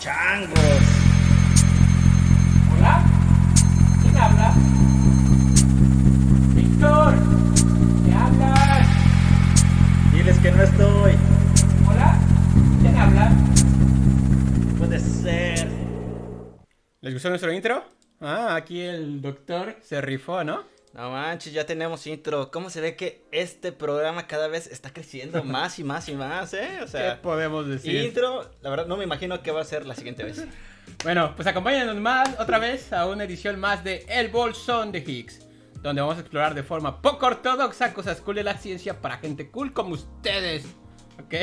Changos. Hola, ¿quién habla? Víctor, ¿qué hablas? Diles que no estoy. Hola, ¿quién habla? Puede ser. ¿Les gustó nuestro intro? Ah, aquí el doctor se rifó, ¿no? No manches, ya tenemos intro. ¿Cómo se ve que este programa cada vez está creciendo más y más y más, eh? O ¿Qué sea, podemos decir? intro, la verdad no me imagino qué va a ser la siguiente vez. Bueno, pues acompáñanos más otra vez a una edición más de El Bolsón de Higgs, donde vamos a explorar de forma poco ortodoxa cosas cool de la ciencia para gente cool como ustedes, ¿ok?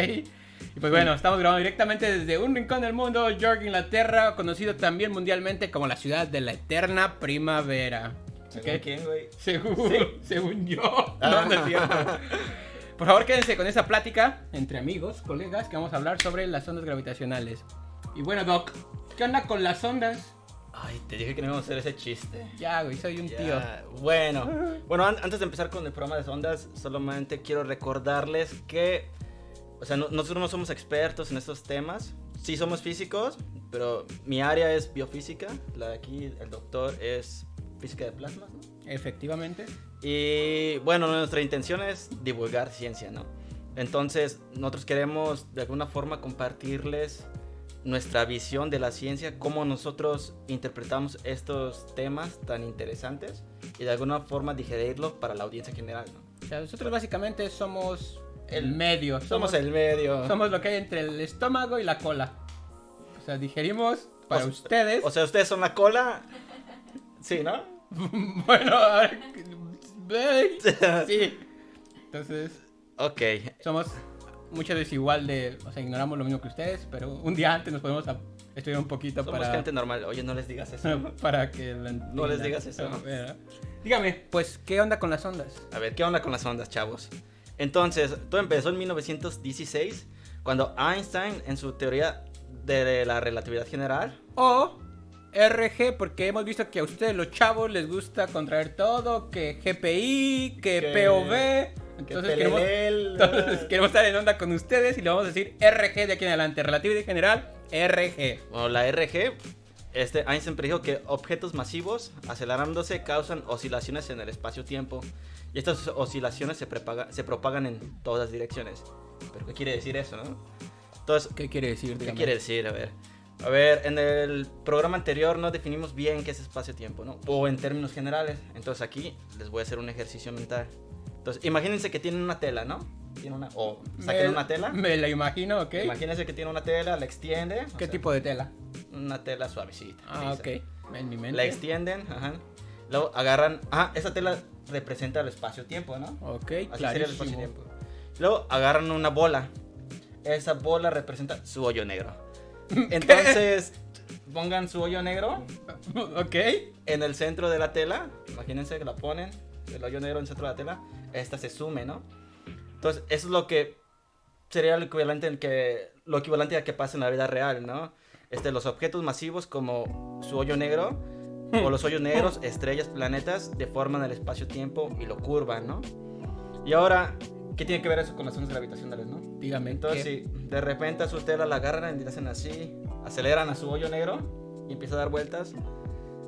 Y pues bueno, estamos grabando directamente desde un rincón del mundo, York, Inglaterra, conocido también mundialmente como la ciudad de la eterna primavera. ¿Según ¿ok? quién, güey? Según, según yo. Ah. No, no es cierto. Por favor, quédense con esa plática entre amigos, colegas, que vamos a hablar sobre las ondas gravitacionales. Y bueno, Doc, ¿qué onda con las ondas? Ay, te dije que no íbamos a hacer ese chiste. Ya, güey, soy un Ya, tío. Bueno, bueno, an- antes de empezar con el programa de ondas, solamente quiero recordarles que, o sea, no- nosotros no somos expertos en estos temas. Sí somos físicos, pero mi área es biofísica. La de aquí, el doctor, es física de plasmas, ¿no? Efectivamente. Y bueno, nuestra intención es divulgar ciencia, ¿no? Entonces, nosotros queremos de alguna forma compartirles nuestra visión de la ciencia, cómo nosotros interpretamos estos temas tan interesantes y de alguna forma digerirlo para la audiencia general, ¿no? O sea, nosotros básicamente somos el medio. Somos el medio. Somos lo que hay entre el estómago y la cola. O sea, digerimos para O- ustedes. O sea, ustedes son la cola. Sí, ¿no? bueno, sí. Entonces, ok. somos muchas veces igual de, o sea, ignoramos lo mismo que ustedes, pero un día antes nos podemos estudiar un poquito Somos para gente normal. Oye, no les digas eso. para que No les digas eso. Ver, Dígame, pues, ¿qué onda con las ondas? A ver, ¿qué onda con las ondas, chavos? Entonces, todo empezó en 1916, cuando Einstein, en su teoría de la relatividad general, O RG, porque hemos visto que a ustedes los chavos les gusta contraer todo, que GPI, que, Que- POV. que Entonces queremos, PLL, entonces queremos estar en onda con ustedes y le vamos a decir RG de aquí en adelante. Relatividad general, RG. o la RG, este, Einstein predijo que objetos masivos acelerándose causan oscilaciones en el espacio-tiempo. Y estas oscilaciones se, prepaga- se propagan en todas direcciones. ¿Pero qué quiere decir eso, no? Entonces, ¿Qué quiere decir? ¿Qué quiere decir? A ver. A ver, en el programa anterior no definimos bien qué es espacio-tiempo, ¿no? O en términos generales. Entonces aquí les voy a hacer un ejercicio mental. Entonces, imagínense que tienen una tela, ¿no? Tiene una, o saquen Me- una tela. Me la imagino, ok. Imagínense que tiene una tela, la extiende. ¿Qué sea, tipo de tela? Una tela suavecita. Ah, ok. En mi mente. La extienden, ajá. Luego agarran. Ah, esa tela representa el espacio-tiempo, ¿no? Ok, Así sería el clarísimo. espacio-tiempo. Luego agarran una bola. Esa bola representa su hoyo negro. Entonces, pongan su hoyo negro ok. en el centro de la tela. Imagínense que la ponen, el hoyo negro en el centro de la tela. Esta se sume, ¿no? Entonces, eso es lo que sería lo equivalente, en que, lo equivalente a que pasa en la vida real, ¿no? Este, los objetos masivos como su hoyo negro o los hoyos negros, estrellas, planetas, deforman el espacio-tiempo y lo curvan, ¿no? Y ahora, ¿qué tiene que ver eso con las ondas gravitacionales, no? Dígame. Entonces, ¿qué? si de repente a su tela la agarran y le hacen así, aceleran a su hoyo negro y empieza a dar vueltas,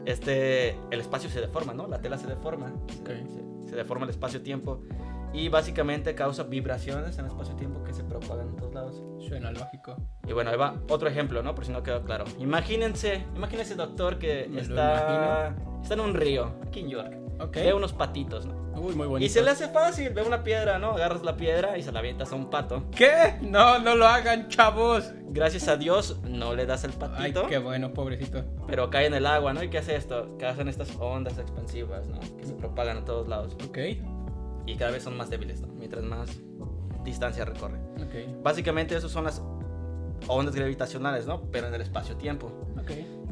este, el espacio se deforma, ¿no? La tela se deforma. Se, se deforma el espacio-tiempo. Y básicamente causa vibraciones en el espacio-tiempo que se propagan en todos lados. Suena lógico. Y bueno, ahí va otro ejemplo, ¿no? Por si no quedó claro. Imagínense, imagínense, doctor, que Me está, está en un río, aquí en York. Ve unos patitos, ¿no? Uy, muy bonito. Y se le hace fácil, ve una piedra, ¿no? Agarras la piedra y se la avientas a un pato. ¿Qué? No, no lo hagan, chavos. Gracias a Dios no le das el Ay, patito, qué bueno, pobrecito. pero cae en el agua, ¿no? ¿Y qué hace esto? Que hacen estas ondas expansivas, ¿no? Que se propagan a todos lados. Ok, Y cada vez son más débiles, ¿no? Mientras más distancia recorre. ok, Básicamente esas son las ondas gravitacionales, ¿no? Pero en el espacio-tiempo. ok.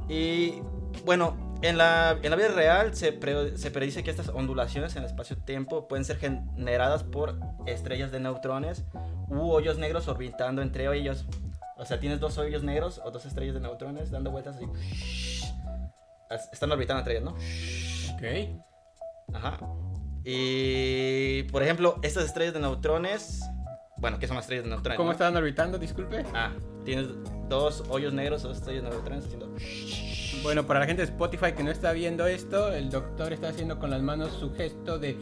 Y bueno, en la, en la vida real se, pre- se predice que estas ondulaciones en el espacio-tiempo pueden ser generadas por estrellas de neutrones u hoyos negros orbitando entre ellos. O sea, tienes dos hoyos negros o dos estrellas de neutrones dando vueltas así. As- Están orbitando entre ellas, ¿no? Ok. Ajá. Y por ejemplo, estas estrellas de neutrones Bueno, ¿qué son las estrellas de neutrones? ¿Cómo no? estaban orbitando? Disculpe. Ah, tienes dos hoyos negros, dos estrellas de neutrones haciendo... Bueno, para la gente de Spotify que no está viendo esto, el doctor está haciendo con las manos su gesto de.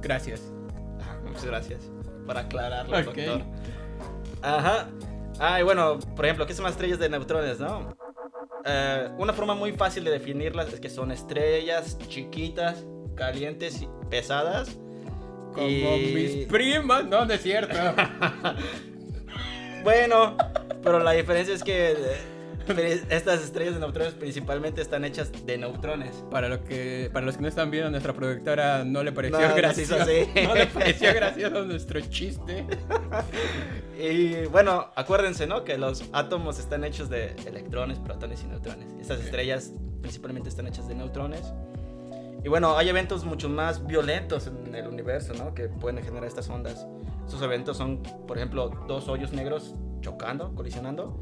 Gracias. Ah, muchas gracias por aclararlo, Ok. doctor. Ajá. Ah, y bueno, por ejemplo, ¿qué son las estrellas de neutrones, no? Eh, una forma muy fácil de definirlas es que son estrellas chiquitas, calientes y pesadas. Como y- mis primas. No, no es cierto. Bueno, pero la diferencia es que eh, estas estrellas de neutrones principalmente están hechas de neutrones. para, lo que, para los que no están viendo, nuestra productora no le pareció No, gracioso. así. No le pareció gracioso nuestro chiste. Y bueno, acuérdense, ¿no? Que los átomos están hechos de electrones, protones y neutrones. Estas estrellas principalmente están hechas de neutrones. Y bueno, hay eventos mucho más violentos en el universo, ¿no? Que pueden generar estas ondas. Estos eventos son, por ejemplo, dos hoyos negros chocando, colisionando.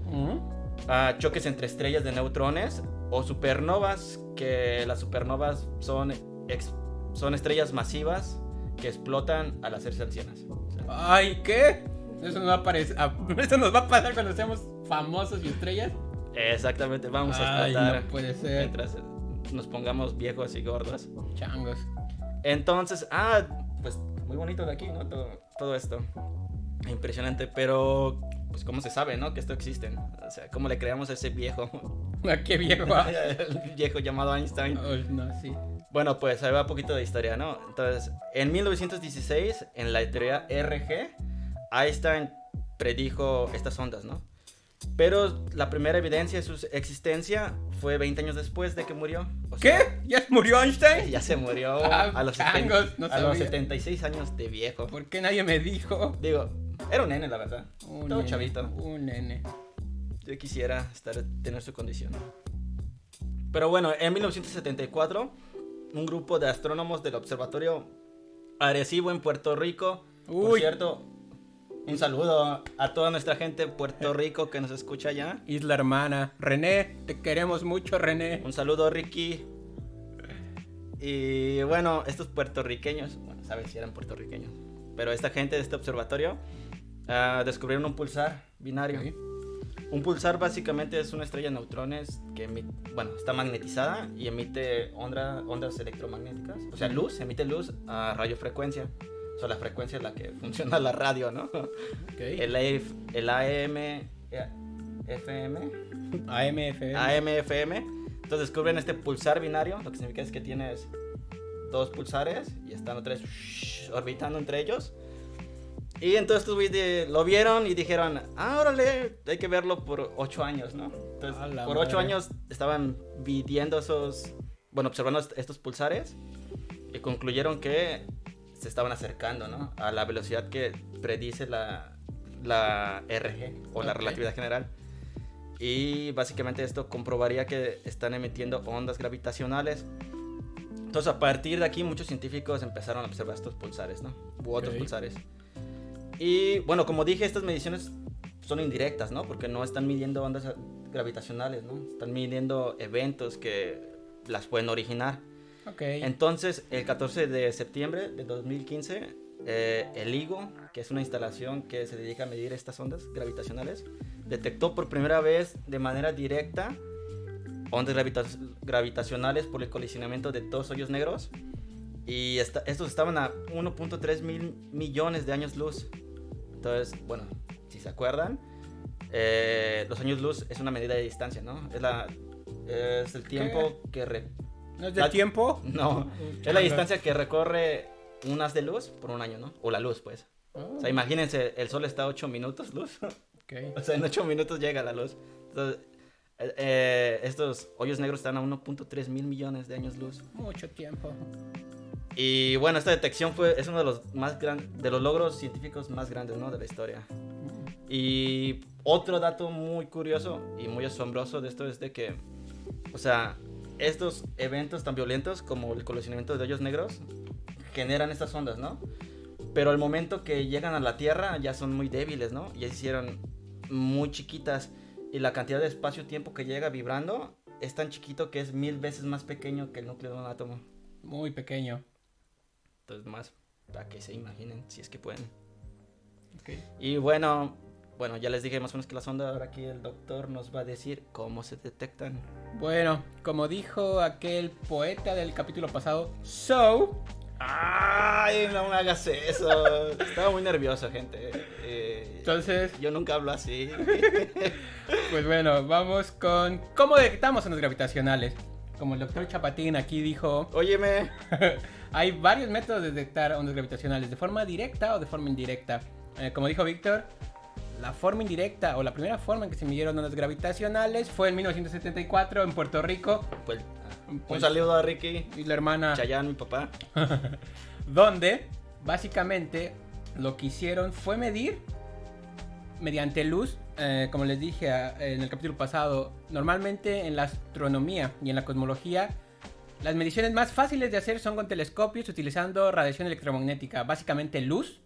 ah, choques entre estrellas de neutrones o supernovas, que las supernovas son, ex- son estrellas masivas que explotan al hacerse ancianas. Ay, ¿qué? Eso nos va a parecer. a- Eso nos va a pasar cuando seamos famosos y estrellas. Exactamente, vamos a explotar no puede ser. mientras nos pongamos viejos y gordos. Changos. Entonces, ah, pues muy bonito de aquí, ¿no? Todo, todo esto. Impresionante, pero pues cómo se sabe, ¿no? Que esto existe. ¿no? O sea, cómo le creamos a ese viejo, Ah, Qué viejo. el viejo llamado Einstein. Ay, no, sí. Bueno, pues ahí va un poquito de historia, ¿no? Entonces, en 1916, en la teoría RG, Einstein predijo estas ondas, ¿no? Pero la primera evidencia de su existencia fue 20 años después de que murió. O sea, ¿Qué? ¿Ya murió Einstein? Ya se murió Ah, a, los changos, 70 no a los sabía. 76 años de viejo. ¿Por qué nadie me dijo? Digo, era un nene, la verdad. Un Todo nene, chavito. Un nene. Yo quisiera estar, tener su condición. Pero bueno, en 1974, un grupo de astrónomos del Observatorio Arecibo en Puerto Rico, por cierto, un saludo a toda nuestra gente de Puerto Rico que nos escucha allá. Isla hermana. René, te queremos mucho, René. Un saludo, Ricky. Y bueno, estos puertorriqueños, bueno, sabes si eran puertorriqueños, pero esta gente de este observatorio ah, descubrieron un pulsar binario. Un pulsar básicamente es una estrella de neutrones que emi- bueno, está magnetizada y emite onda- ondas electromagnéticas. O sea, luz, emite luz a radiofrecuencia. O sea, la frecuencia es la que funciona la radio, ¿no? Ok. El, AF el AM, eh, FM, AMFM. AM, FM. Entonces descubren este pulsar binario, lo que significa es que tienes dos pulsares y están los tres orbitando entre ellos. Y entonces lo vieron y dijeron, ah, órale, hay que verlo por ocho años, ¿no? Entonces, por ocho madre. años estaban viviendo esos, bueno, observando est- estos pulsares y concluyeron que se estaban acercando, ¿no? A la velocidad que predice la, la RG o la Ok. relatividad general. Y básicamente esto comprobaría que están emitiendo ondas gravitacionales. Entonces a partir de aquí muchos científicos empezaron a observar estos pulsares, ¿no? U otros pulsares. Y bueno, como dije, estas mediciones son indirectas, ¿no? Porque no están midiendo ondas gravitacionales, ¿no? Están midiendo eventos que las pueden originar. Ok. Entonces, el 14 de septiembre de 2015, eh, el LIGO, que es una instalación que se dedica a medir estas ondas gravitacionales, detectó por primera vez de manera directa ondas gravita- gravitacionales por el colisionamiento de dos hoyos negros. Y esta- estos estaban a 1.3 mil millones de años luz. Entonces, bueno, si se acuerdan, eh, los años luz es una medida de distancia, ¿no? Es, la, es el tiempo que re- ¿No es de la- tiempo? no, es la distancia que recorre un haz de luz por un año, ¿no? O la luz, pues. Oh, O sea, imagínense, el sol está a 8 minutos luz. ok. o sea, en 8 minutos llega la luz. Entonces, eh, eh, estos hoyos negros están a 1.3 mil millones de años luz. Mucho tiempo. Y bueno, esta detección fue, es uno de los más grandes, de los logros científicos más grandes, ¿no? De la historia. Y otro dato muy curioso y muy asombroso de esto es de que, o sea, estos eventos tan violentos como el colisionamiento de hoyos negros generan estas ondas, ¿no? Pero al momento que llegan a la Tierra ya son muy débiles, ¿no? Ya se hicieron muy chiquitas y la cantidad de espacio-tiempo que llega vibrando es tan chiquito que es mil veces más pequeño que el núcleo de un átomo. Muy pequeño. Entonces más para que se imaginen, si es que pueden. Ok. Y bueno, bueno, ya les dije más o menos que las ondas, ahora aquí el doctor nos va a decir cómo se detectan. Bueno, como dijo aquel poeta del capítulo pasado, So, Ay, no me hagas eso. Estaba muy nervioso, gente. Eh, entonces, yo nunca hablo así. pues bueno, vamos con cómo detectamos ondas gravitacionales. Como el doctor Chapatín aquí dijo, Óyeme. hay varios métodos de detectar ondas gravitacionales, de forma directa o de forma indirecta. Eh, como dijo Víctor, la forma indirecta o la primera forma en que se midieron ondas gravitacionales fue en 1974 en Puerto Rico. Pues, un Pues- saludo a Ricky, Y la hermana Chayanne, mi papá. donde básicamente lo que hicieron fue medir mediante luz, eh, como les dije en el capítulo pasado, normalmente en la astronomía y en la cosmología, las mediciones más fáciles de hacer son con telescopios utilizando radiación electromagnética, básicamente luz,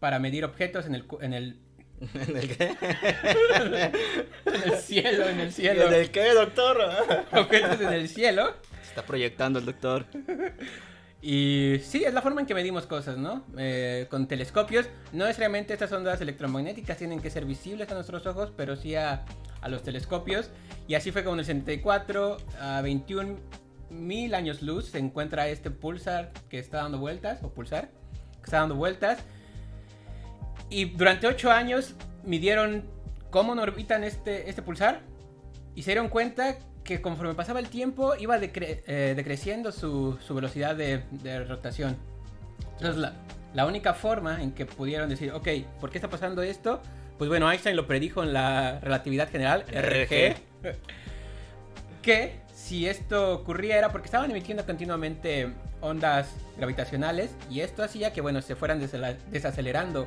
para medir objetos en el, cu- en el, ¿En el qué? en el cielo, en el cielo, ¿En el qué, doctor? objetos en el cielo. Se está proyectando el doctor. Y sí, es la forma en que medimos cosas, ¿no? Eh, con telescopios. No necesariamente estas ondas electromagnéticas tienen que ser visibles a nuestros ojos, pero sí a, a los telescopios. Y así fue como en el 74, a 21 mil años luz, se encuentra este pulsar que está dando vueltas, o pulsar, que está dando vueltas. Y durante 8 años midieron cómo orbitan este, este pulsar y se dieron cuenta que conforme pasaba el tiempo iba decre- eh, decreciendo su, su velocidad de, de rotación. Entonces la, la única forma en que pudieron decir, ok, ¿por qué está pasando esto? Pues bueno, Einstein lo predijo en la relatividad general, RG, que si esto ocurría era porque estaban emitiendo continuamente ondas gravitacionales y esto hacía que, bueno, se fueran desacelerando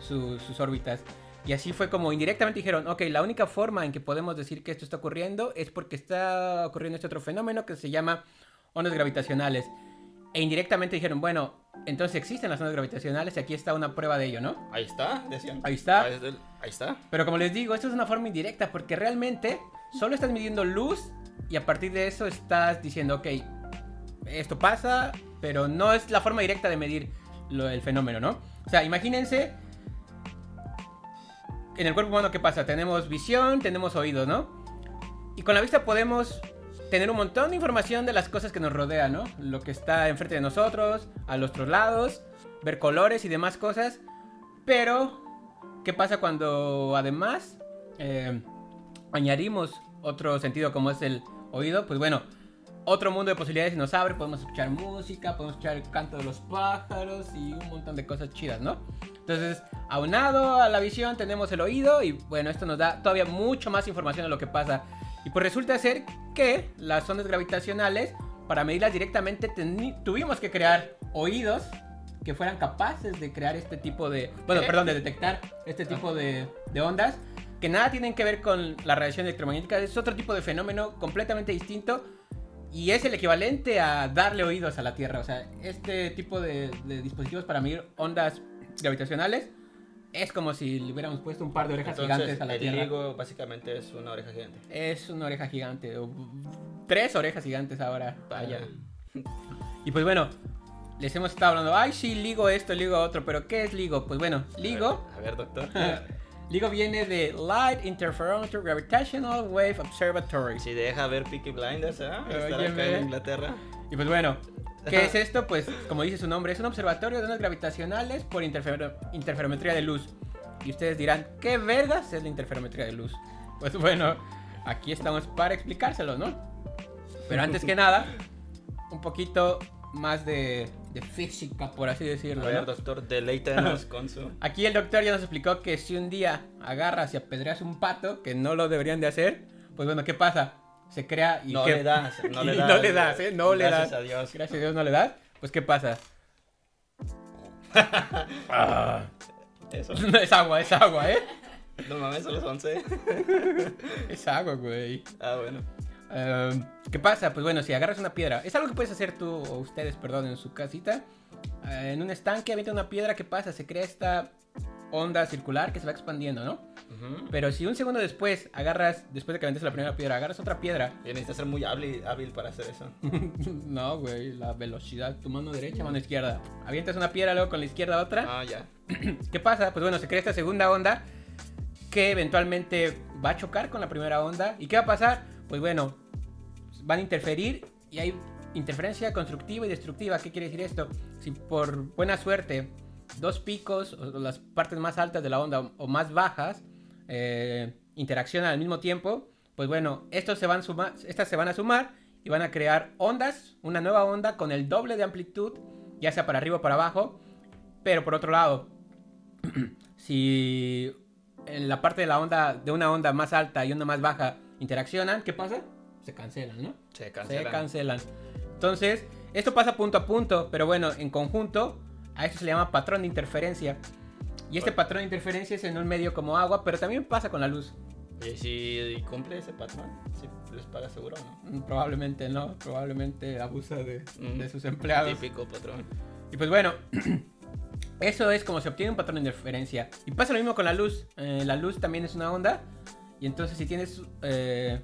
su- sus órbitas. Y así fue como indirectamente dijeron, ok, la única forma en que podemos decir que esto está ocurriendo es porque está ocurriendo este otro fenómeno que se llama ondas gravitacionales. E indirectamente dijeron, bueno, entonces existen las ondas gravitacionales y aquí está una prueba de ello, ¿no? Ahí está, decían. Ahí está. Ahí está. Ahí está. Pero como les digo, esto es una forma indirecta porque realmente solo estás midiendo luz y a partir de eso estás diciendo, ok, esto pasa, pero no es la forma directa de medir lo- el fenómeno, ¿no? O sea, imagínense, en el cuerpo humano, ¿qué pasa? Tenemos visión, tenemos oídos, ¿no? Y con la vista podemos tener un montón de información de las cosas que nos rodean, ¿no? Lo que está enfrente de nosotros, a los otros lados, ver colores y demás cosas. Pero, ¿qué pasa cuando además eh, añadimos otro sentido como es el oído? Pues bueno, otro mundo de posibilidades nos abre, podemos escuchar música, podemos escuchar el canto de los pájaros y un montón de cosas chidas, ¿no? Entonces, aunado a la visión tenemos el oído y bueno, esto nos da todavía mucho más información de lo que pasa. Y pues resulta ser que las ondas gravitacionales, para medirlas directamente, tuvimos que crear oídos que fueran capaces de crear este tipo de... Bueno, ¿Qué? perdón, de detectar este tipo de, de ondas que nada tienen que ver con la radiación electromagnética, es otro tipo de fenómeno completamente distinto y es el equivalente a darle oídos a la Tierra. O sea, este tipo de, de dispositivos para medir ondas gravitacionales es como si le hubiéramos puesto un par de orejas Entonces, gigantes a la el Tierra. higo básicamente es una oreja gigante. Es una oreja gigante. o tres orejas gigantes ahora. Vaya. Y pues bueno, les hemos estado hablando. Ay, sí, ligo esto, ligo otro. Pero ¿qué es ligo? Pues bueno, ligo. A ver, doctor. Ligo viene de Light Interferometer Gravitational Wave Observatory. si deja ver Peaky Blinders, ¿eh? Estar acá en Inglaterra. Y pues bueno, ¿qué es esto? Pues como dice su nombre, es un observatorio de ondas gravitacionales por interfero- interferometría de luz. Y ustedes dirán, ¿qué vergas es la interferometría de luz? Pues bueno, aquí estamos para explicárselo, ¿no? Pero antes que nada, un poquito más de, de física, por así A decirlo. ver, ¿no? doctor, deleítenos con su... Aquí el doctor ya nos explicó que si un día agarras y apedreas un pato, que no lo deberían de hacer, pues bueno, ¿qué pasa? Se crea y No ¿qué- le das, no le das. no le das, ¿eh? No le Gracias das. a Dios. Gracias a Dios no le das. Pues ¿qué pasa? Ah, Eso. es agua, es agua, ¿eh? No mames, son 11. Es agua, güey. Ah, bueno. Ehm, ¿Qué pasa? Pues bueno, si agarras una piedra, es algo que puedes hacer tú o ustedes, perdón, en su casita. Eh, en un estanque avienta una piedra, ¿qué pasa? Se crea esta onda circular que se va expandiendo, ¿no? Ujú. Pero si un segundo después agarras, después de que aventes la primera piedra, agarras otra piedra. Y necesitas ser muy hábil, hábil para hacer eso. no, güey, la velocidad, tu mano derecha, mano izquierda. Avientas una piedra, luego con la izquierda otra. Ah, ya. ¿Qué pasa? Pues bueno, se crea esta segunda onda que eventualmente va a chocar con la primera onda. ¿Y qué va a pasar? Pues bueno, van a interferir y hay interferencia constructiva y destructiva. ¿Qué quiere decir esto? Si por buena suerte dos picos o las partes más altas de la onda o más bajas eh, interaccionan al mismo tiempo, pues bueno, estos se van estas se van a sumar y van a crear ondas, una nueva onda con el doble de amplitud, ya sea para arriba o para abajo. Pero por otro lado, si en la parte de la onda, de una onda más alta y una más baja interaccionan, ¿qué pasa? Se cancelan, ¿no? Se Se cancelan. cancelan. Entonces, esto pasa punto a punto, pero bueno, en conjunto, a esto se le llama patrón de interferencia. Y este patrón de interferencia es en un medio como agua, pero también pasa con la luz. Y si cumple ese patrón, si les paga seguro o no. Mm, Probablemente no, probablemente abusa de, Mm, de sus empleados. Típico patrón. Y pues bueno, eso es como se obtiene un patrón de interferencia. Y pasa lo mismo con la luz. Eh, la luz también es una onda. Y entonces si tienes eh,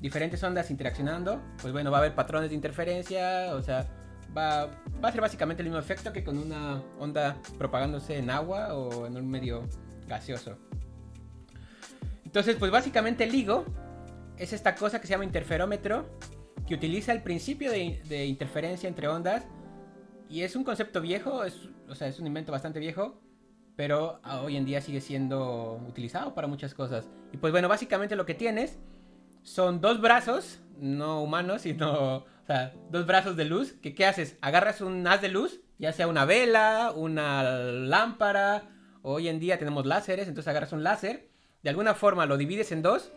diferentes ondas interaccionando, pues bueno, va a haber patrones de interferencia. O sea, va, va a ser básicamente el mismo efecto que con una onda propagándose en agua o en un medio gaseoso. Entonces, pues básicamente el LIGO es esta cosa que se llama interferómetro, que utiliza el principio de, de interferencia entre ondas y es un concepto viejo, es, o sea, es un invento bastante viejo, pero ah, hoy en día sigue siendo utilizado para muchas cosas. Y pues bueno, básicamente lo que tienes son dos brazos, no humanos, sino, o sea, dos brazos de luz, que ¿qué haces? Agarras un haz de luz, ya sea una vela, una lámpara, hoy en día tenemos láseres, entonces agarras un láser, de alguna forma lo divides en dos,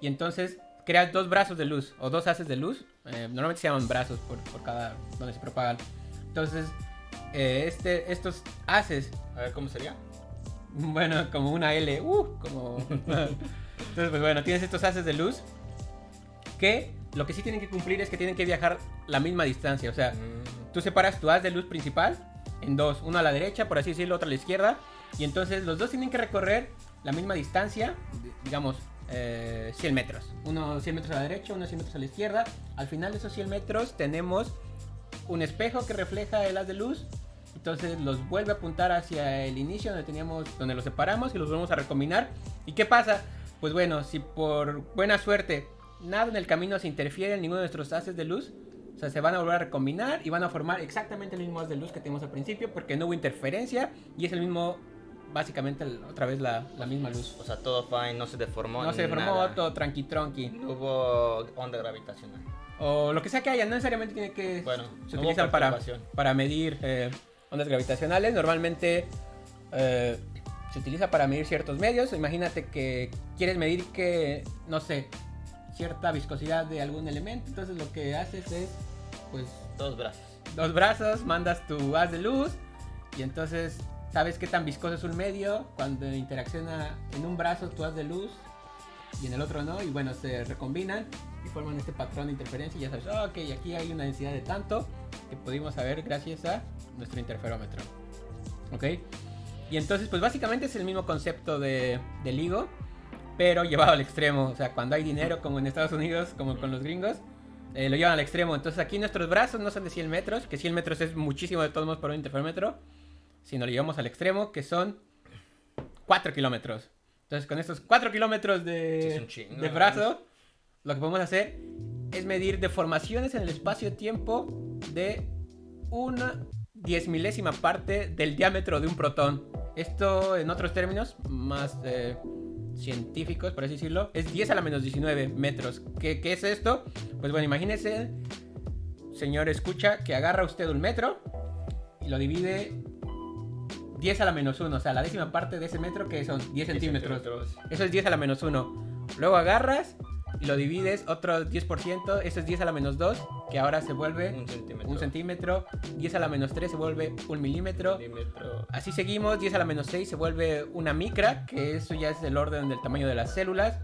y entonces creas dos brazos de luz, o dos haces de luz, eh, normalmente se llaman brazos por, por cada, donde se propagan. Entonces, eh, este, estos haces, A ver, ¿cómo sería? bueno, como una L, uh, como... Entonces, pues bueno, tienes estos haces de luz que lo que sí tienen que cumplir es que tienen que viajar la misma distancia. O sea, Mm, tú separas tu haz de luz principal en dos, uno a la derecha, por así decirlo, otro a la izquierda, y entonces los dos tienen que recorrer la misma distancia, di- digamos, eh, 100 metros. Uno 100 metros a la derecha, uno 100 metros a la izquierda. Al final de esos 100 metros tenemos un espejo que refleja el haz de luz. Entonces los vuelve a apuntar hacia el inicio donde teníamos, donde los separamos y los volvemos a recombinar. ¿Y qué pasa? Pues bueno, si por buena suerte nada en el camino se interfiere en ninguno de nuestros haces de luz, o sea, se van a volver a recombinar y van a formar exactamente el mismo haz de luz que teníamos al principio porque no hubo interferencia y es el mismo, básicamente el- otra vez la, la misma luz. O sea, todo fine, no se deformó. No se deformó, nada. todo tranqui tronqui. No hubo onda gravitacional. O lo que sea que haya, no necesariamente tiene que Bueno, se no hubo utilizan para, para medir eh, ondas gravitacionales. Normalmente eh, se utiliza para medir ciertos medios. Imagínate que quieres medir que, no sé, cierta viscosidad de algún elemento. Entonces lo que haces es, pues, Dos brazos. dos brazos, mandas tu haz de luz y entonces sabes qué tan viscoso es un medio cuando interacciona en un brazo tu haz de luz y en el otro no, y bueno, se recombinan y forman este patrón de interferencia y ya sabes, "Ah, ok, aquí hay una densidad de tanto que pudimos saber gracias a nuestro interferómetro. ¿Ok? Y entonces, pues básicamente es el mismo concepto de, de LIGO, pero llevado al extremo. O sea, cuando hay dinero, como en Estados Unidos, como con los gringos, eh, lo llevan al extremo. Entonces aquí nuestros brazos no son de 100 metros, que 100 metros es muchísimo de todos modos para un interferómetro, sino lo llevamos al extremo, que son 4 kilómetros. Entonces con estos 4 kilómetros de, chingo, de brazo, lo que podemos hacer es medir deformaciones en el espacio-tiempo de una diez milésima parte del diámetro de un protón. Esto, en otros términos más eh, científicos, por así decirlo, es 10 a la menos 19 metros. ¿Qué, qué es esto? Pues bueno, imagínese, señor escucha, que agarra usted un metro y lo divide 10 a la menos 1, o sea, la décima parte de ese metro que son 10 centímetros. Eso es 10 a la menos 1. Luego agarras lo divides otro 10%, eso es 10 a la menos 2, que ahora se vuelve Un centímetro. un centímetro. 10 a la menos 3 se vuelve un milímetro. Milímetro. Así seguimos, 10 a la menos 6 se vuelve una micra, que eso ya es el orden del tamaño de las células.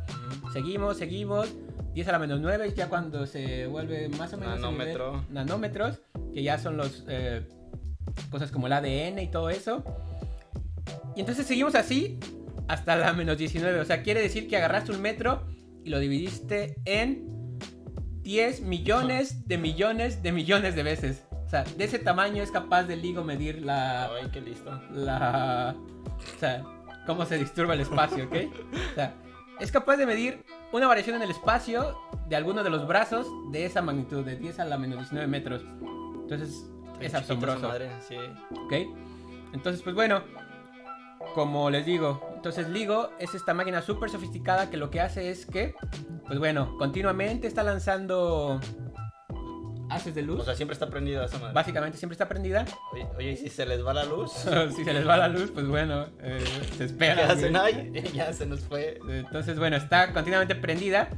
Seguimos, seguimos. 10 a la menos 9 es ya cuando se vuelve más o menos... nivel- Nanómetro. nanómetros, que ya son los... eh, cosas como el ADN y todo eso. Y entonces seguimos así hasta la menos 19. O sea, quiere decir que agarraste un metro y lo dividiste en 10 millones de millones de millones de veces. O sea, de ese tamaño es capaz del LIGO medir la... Ay, qué listo. la... O sea, cómo se disturba el espacio, ¿ok? O sea, es capaz de medir una variación en el espacio de alguno de los brazos de esa magnitud, de 10 a la menos 19 metros. Entonces, es asombroso. madre, sí. ¿Ok? Entonces, pues bueno, como les digo, entonces LIGO es esta máquina súper sofisticada que lo que hace es que, pues bueno, continuamente está lanzando haces de luz. O sea, siempre está prendida esa madre. Básicamente siempre está prendida. Oye, oye, ¿y si se les va la luz? si se les va la luz, pues bueno, eh, se ¿Qué espera. hacen ahí? Ya se nos fue. Entonces, bueno, está continuamente prendida.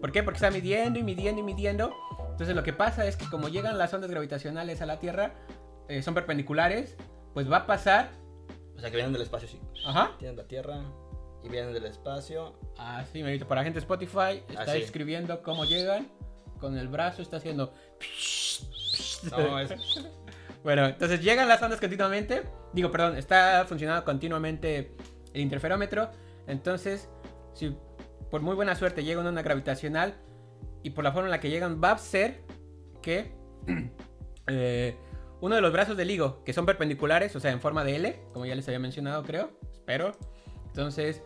¿Por qué? Porque está midiendo y midiendo y midiendo. Entonces, lo que pasa es que como llegan las ondas gravitacionales a la Tierra, eh, son perpendiculares, pues va a pasar. O sea, que vienen del espacio, sí. Ajá. Tienen la Tierra y vienen del espacio. Así, merito. Para gente de Spotify, está Así. escribiendo cómo llegan. Con el brazo está haciendo. No, es... Bueno, entonces llegan las ondas continuamente. Digo, perdón, está funcionando continuamente el interferómetro. Entonces, si por muy buena suerte llega una onda gravitacional y por la forma en la que llegan, va a ser que eh, uno de los brazos del higo, que son perpendiculares, o sea, en forma de L, como ya les había mencionado, creo, espero. Entonces,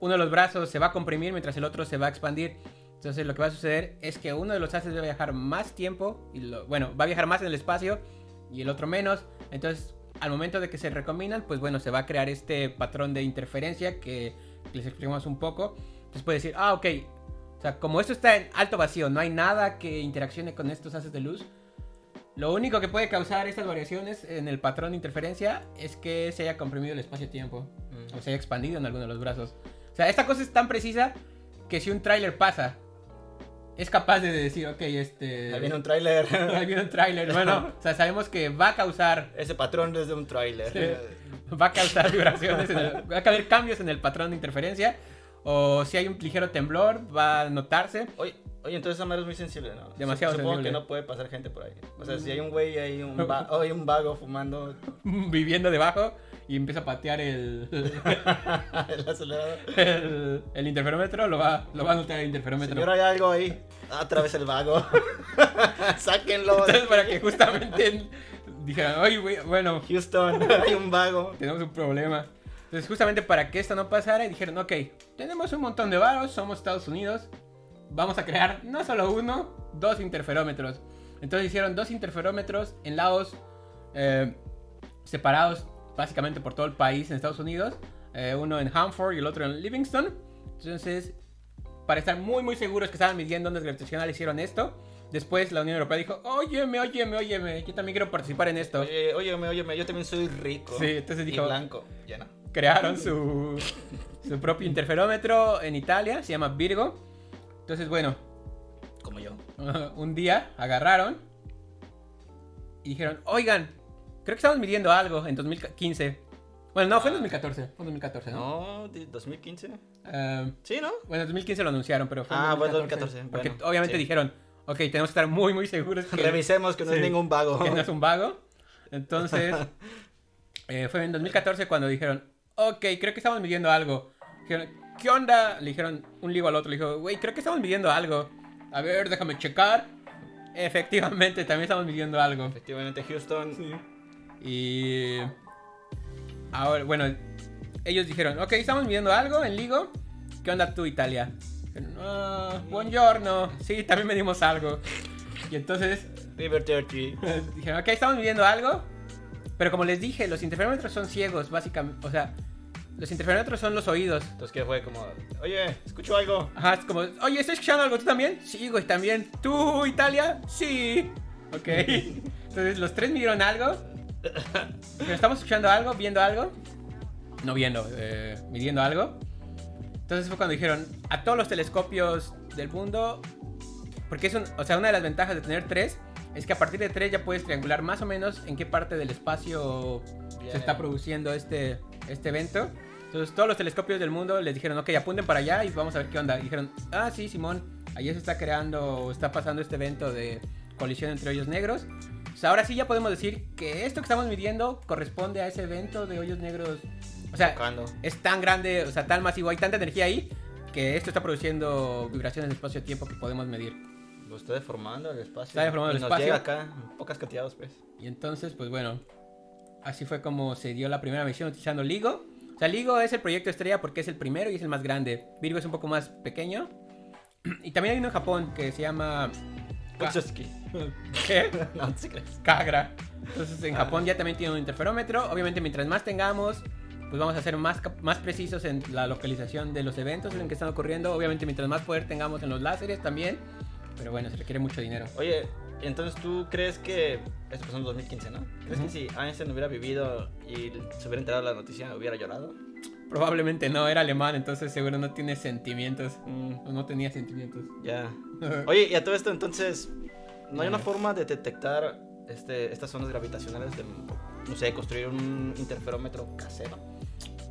uno de los brazos se va a comprimir mientras el otro se va a expandir. Entonces, lo que va a suceder es que uno de los haces va a viajar más tiempo, y lo- bueno, va a viajar más en el espacio y el otro menos. Entonces, al momento de que se recombinan, pues bueno, se va a crear este patrón de interferencia que les explicamos un poco. Entonces puede decir, ah, ok. O sea, como esto está en alto vacío, no hay nada que interaccione con estos haces de luz. Lo único que puede causar estas variaciones en el patrón de interferencia es que se haya comprimido el espacio-tiempo o se haya expandido en alguno de los brazos. O sea, esta cosa es tan precisa que si un tráiler pasa, es capaz de decir, ok, este... Ahí viene un tráiler. Ahí viene un tráiler. Bueno, o sea, sabemos que va a causar Ese patrón es de un tráiler. Sí. va a causar vibraciones, en el- va a haber cambios en el patrón de interferencia. O si hay un ligero temblor, va a notarse. Oye, oye, entonces esa madre es muy sensible, ¿no? Demasiado Supongo sensible. que no puede pasar gente por ahí. O sea, si hay un güey ahí, un, va- o hay un vago fumando Viviendo debajo y empieza a patear el, el acelerador. el, el interferómetro, lo va, lo va a notar el interferómetro. Señor, hay algo ahí. Ah, Otra vez el vago. Sáquenlo. Entonces, para que justamente dijeran, oye, güey, bueno, Houston, hay un vago. tenemos un problema. Entonces, justamente para que esto no pasara, dijeron, ok, tenemos un montón de varos, somos Estados Unidos, vamos a crear no solo uno, dos interferómetros. Entonces hicieron dos interferómetros en lados eh, separados básicamente por todo el país en Estados Unidos, eh, uno en Hanford y el otro en Livingston. Entonces, para estar muy muy seguros que estaban midiendo ondas gravitacionales, hicieron esto. Después la Unión Europea dijo, óyeme, óyeme, óyeme, yo también quiero participar en esto. Oye, óyeme, óyeme, yo también soy rico. Sí, entonces Y dijo- blanco. Ya no. crearon su, su propio interferómetro en Italia, se llama Virgo. Entonces, bueno, Como yo. un día agarraron y dijeron, oigan, creo que estamos midiendo algo en 2015. Bueno, no, fue en 2014, fue en 2014, ¿no? No, de 2015. Eh, Sí, ¿no? bueno, en 2015 lo anunciaron, pero fue en Ah, bueno, 2014. 2014, Porque bueno, obviamente sí. dijeron, ok, tenemos que estar muy, muy seguros que, Revisemos que no Sí. es ningún vago. que no es un vago. Entonces, eh, fue en 2014 cuando dijeron, ok, creo que estamos midiendo algo. Dijeron, ¿qué onda? Le dijeron un ligo al otro, le dijo, güey, creo que estamos midiendo algo. A ver, déjame checar. Efectivamente, también estamos midiendo algo. Efectivamente, Houston. Y... Ahora, bueno, ellos dijeron, ok, estamos midiendo algo en Ligo. ¿Qué onda tú, Italia? "Ah, buongiorno. Sí, también medimos algo. Y entonces River 30. Dijeron, ok, estamos midiendo algo. Pero como les dije, los interferómetros son ciegos, básicamente. O sea, los interferómetros son los oídos. Entonces, ¿qué fue? Como, oye, escucho algo. Ajá, es como, oye, ¿estoy escuchando algo? ¿Tú también? Sí, güey, también. ¿Tú, Italia? Sí. Ok. Entonces, los tres midieron algo. Pero estamos escuchando algo, viendo algo. No viendo, eh, midiendo algo. Entonces fue cuando dijeron a todos los telescopios del mundo. Porque es un, o sea, una de las ventajas de tener tres es que a partir de tres ya puedes triangular más o menos en qué parte del espacio Bien. se está produciendo este, este evento. Entonces todos los telescopios del mundo les dijeron, ok, apunten para allá y vamos a ver qué onda. Y dijeron, ah, sí, Simón, allá se está creando, está pasando este evento de colisión entre hoyos negros. O sea, ahora sí ya podemos decir que esto que estamos midiendo corresponde a ese evento de hoyos negros. O sea, Tocando. es tan grande, o sea, tan masivo, hay tanta energía ahí que esto está produciendo vibraciones de espacio-tiempo que podemos medir. Lo está deformando el espacio. Está deformando Y el nos espacio. llega acá en pocas cantidades, pues. Y entonces, pues bueno, así fue como se dio la primera misión utilizando LIGO. O sea, LIGO es el proyecto estrella porque es el primero y es el más grande. Virgo es un poco más pequeño. Y también hay uno en Japón que se llama... Ka-. ¿Qué? no. Kagra. Entonces en Ah. Japón ya también tiene un interferómetro. Obviamente mientras más tengamos, pues vamos a ser más, más precisos en la localización de los eventos en que están ocurriendo. Obviamente mientras más poder tengamos en los láseres también. Pero bueno, se requiere mucho dinero. Oye, entonces tú crees que. Esto pasó en 2015, ¿no? ¿Crees Ujú. que si Einstein hubiera vivido y se hubiera enterado de la noticia, hubiera llorado? Probablemente no, era alemán, entonces seguro no tiene sentimientos. Mm, O no tenía sentimientos. ya. Oye, y a todo esto, entonces. ¿No hay una forma de detectar este, estas zonas gravitacionales? De, no sé, construir un interferómetro casero.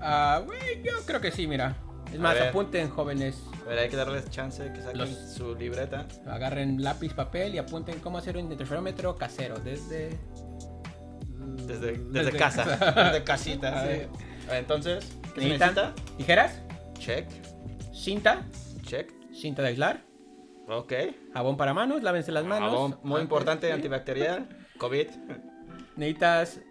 Ah, güey, yo creo que sí, mira. Es A más, ver. apunten jóvenes, Ver, hay que darles chance de que saquen Los- su libreta. agarren lápiz, papel y apunten cómo hacer un interferómetro casero desde... Desde, desde, casa. desde casita. Sí. entonces, ¿qué se ¿Necesitan necesita? tijeras? Check. Cinta, Check. cinta de aislar, Ok. jabón para manos, lávense las manos. Jabón muy importante, sí. antibacterial. COVID. Necesitas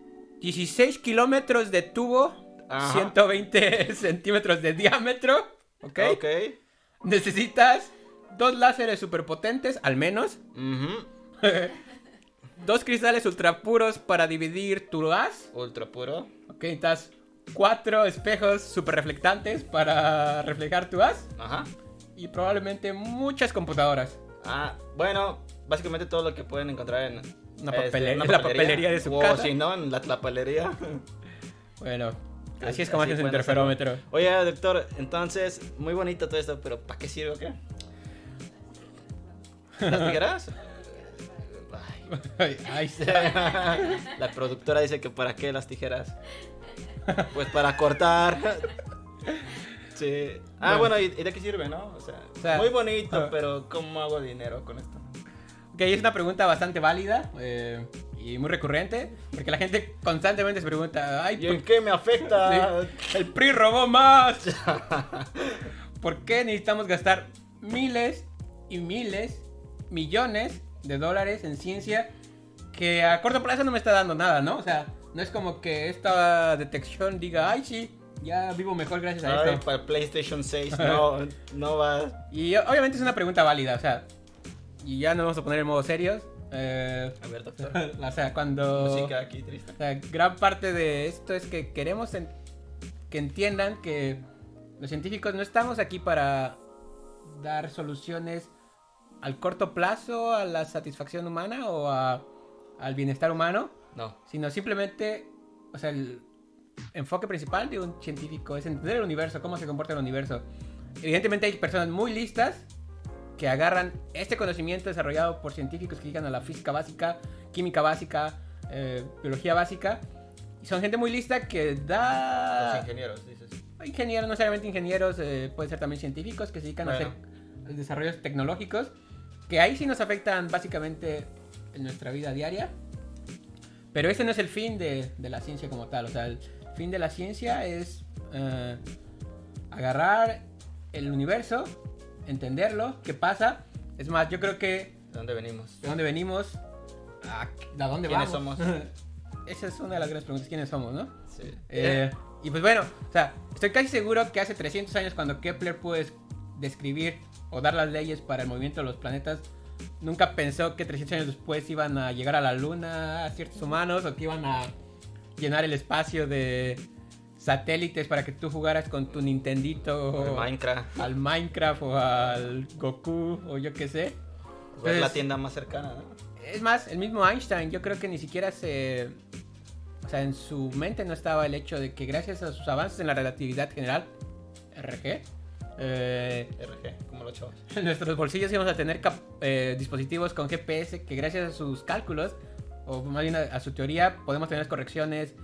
16 kilómetros de tubo, Ajá. 120 centímetros de diámetro, ¿ok? Ok. Necesitas dos láseres superpotentes, al menos. Dos cristales ultra puros para dividir tu gas. Ultra puro. Ok, necesitas cuatro espejos super reflectantes para reflejar tu gas. Ajá. Y probablemente muchas computadoras. Ah, bueno, básicamente todo lo que pueden encontrar en Una este, papele- una en la papelería de su o casa. si no, en la papelería. Bueno, así es como haces un interferómetro. Oye, doctor, entonces, muy bonito todo esto, pero ¿para qué sirve o qué? ¿Las tijeras? Ay. La productora dice que para qué las tijeras. Pues para cortar. Sí. Ah, Bueno. bueno, ¿y, y de qué sirve, no? O sea, O sea, muy bonito, pero ¿cómo hago dinero con esto? Ok, es una pregunta bastante válida eh, y muy recurrente. Porque la gente constantemente se pregunta: Ay, ¿Y en ¿por qué me afecta? El PRI robó más. ¿Por qué necesitamos gastar miles y miles, millones de dólares en ciencia que a corto plazo no me está dando nada, ¿no? O sea, no es como que esta detección diga, ay, sí, ya vivo mejor gracias a Ay, esto. para PlayStation 6 no, no va. Y obviamente es una pregunta válida, o sea, y ya nos vamos a poner en modo serios. Eh, A ver, doctor. o sea, cuando... Música aquí triste. O sea, gran parte de esto es que queremos en- que entiendan que los científicos no estamos aquí para dar soluciones al corto plazo a la satisfacción humana o a- al bienestar humano, No. sino simplemente, o sea, el enfoque principal de un científico es entender el universo, cómo se comporta el universo. Evidentemente hay personas muy listas que agarran este conocimiento desarrollado por científicos que llegan a la física básica, química básica, eh, biología básica, y son gente muy lista que Los da... ingenieros, dices. Ingenieros, no necesariamente ingenieros, eh, pueden ser también científicos que se dedican a Bueno. hacer desarrollos tecnológicos, que ahí sí nos afectan básicamente en nuestra vida diaria. Pero ese no es el fin de, de la ciencia como tal. O sea, el fin de la ciencia es eh, agarrar el universo, entenderlo, qué pasa. Es más, yo creo que ¿De dónde venimos? de dónde venimos, a, a dónde ¿Quiénes vamos. somos? Esa es una de las grandes preguntas, ¿quiénes somos, no? Sí. Eh, y pues bueno, o sea, estoy casi seguro que hace 300 años cuando Kepler pudo es- describir o dar las leyes para el movimiento de los planetas, nunca pensó que 300 años después iban a llegar a la luna a ciertos humanos o que iban a llenar el espacio de satélites para que tú jugaras con tu Nintendito el Minecraft. al Minecraft o al Goku o yo qué sé. Es la tienda más cercana, ¿no? Es más, el mismo Einstein, yo creo que ni siquiera se. O sea, en su mente no estaba el hecho de que gracias a sus avances en la relatividad general, RG, eh, RG, como los chavos. en nuestros bolsillos íbamos a tener eh, dispositivos con GPS que gracias a sus cálculos, o más bien a, a su teoría, podemos tener correcciones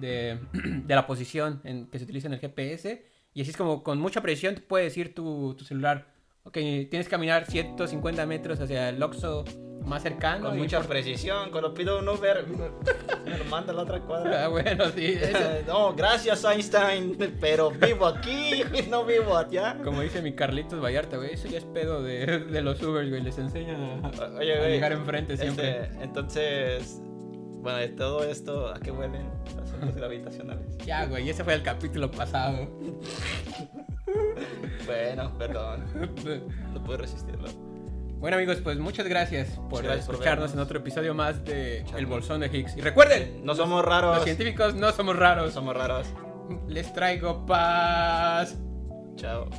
de, de la posición en, que se utiliza en el GPS. Y así es como con mucha precisión te puede decir tu, tu celular, ok, tienes que caminar 150 metros hacia el Oxxo más cercano. Con mucha por- precisión. Cuando pido un Uber, me lo manda a la otra Ah, cuadra. bueno, sí. eso- no, gracias Einstein, pero vivo aquí, no vivo allá. como dice mi Carlitos Vallarta, güey, eso ya es pedo de, de los Ubers, güey. Les enseñan a, Oye, a güey. llegar enfrente siempre. Este, entonces, bueno, de todo esto, ¿a qué huelen las ondas gravitacionales? Ya, güey, ese fue el capítulo pasado. Bueno, perdón, no puedo resistirlo. Bueno amigos, pues muchas gracias por Gracias por escucharnos vernos. en otro episodio más de. El Bolsón de Higgs. Y recuerden, No somos raros, los científicos no somos no raros. somos raros. Les traigo paz. Chao.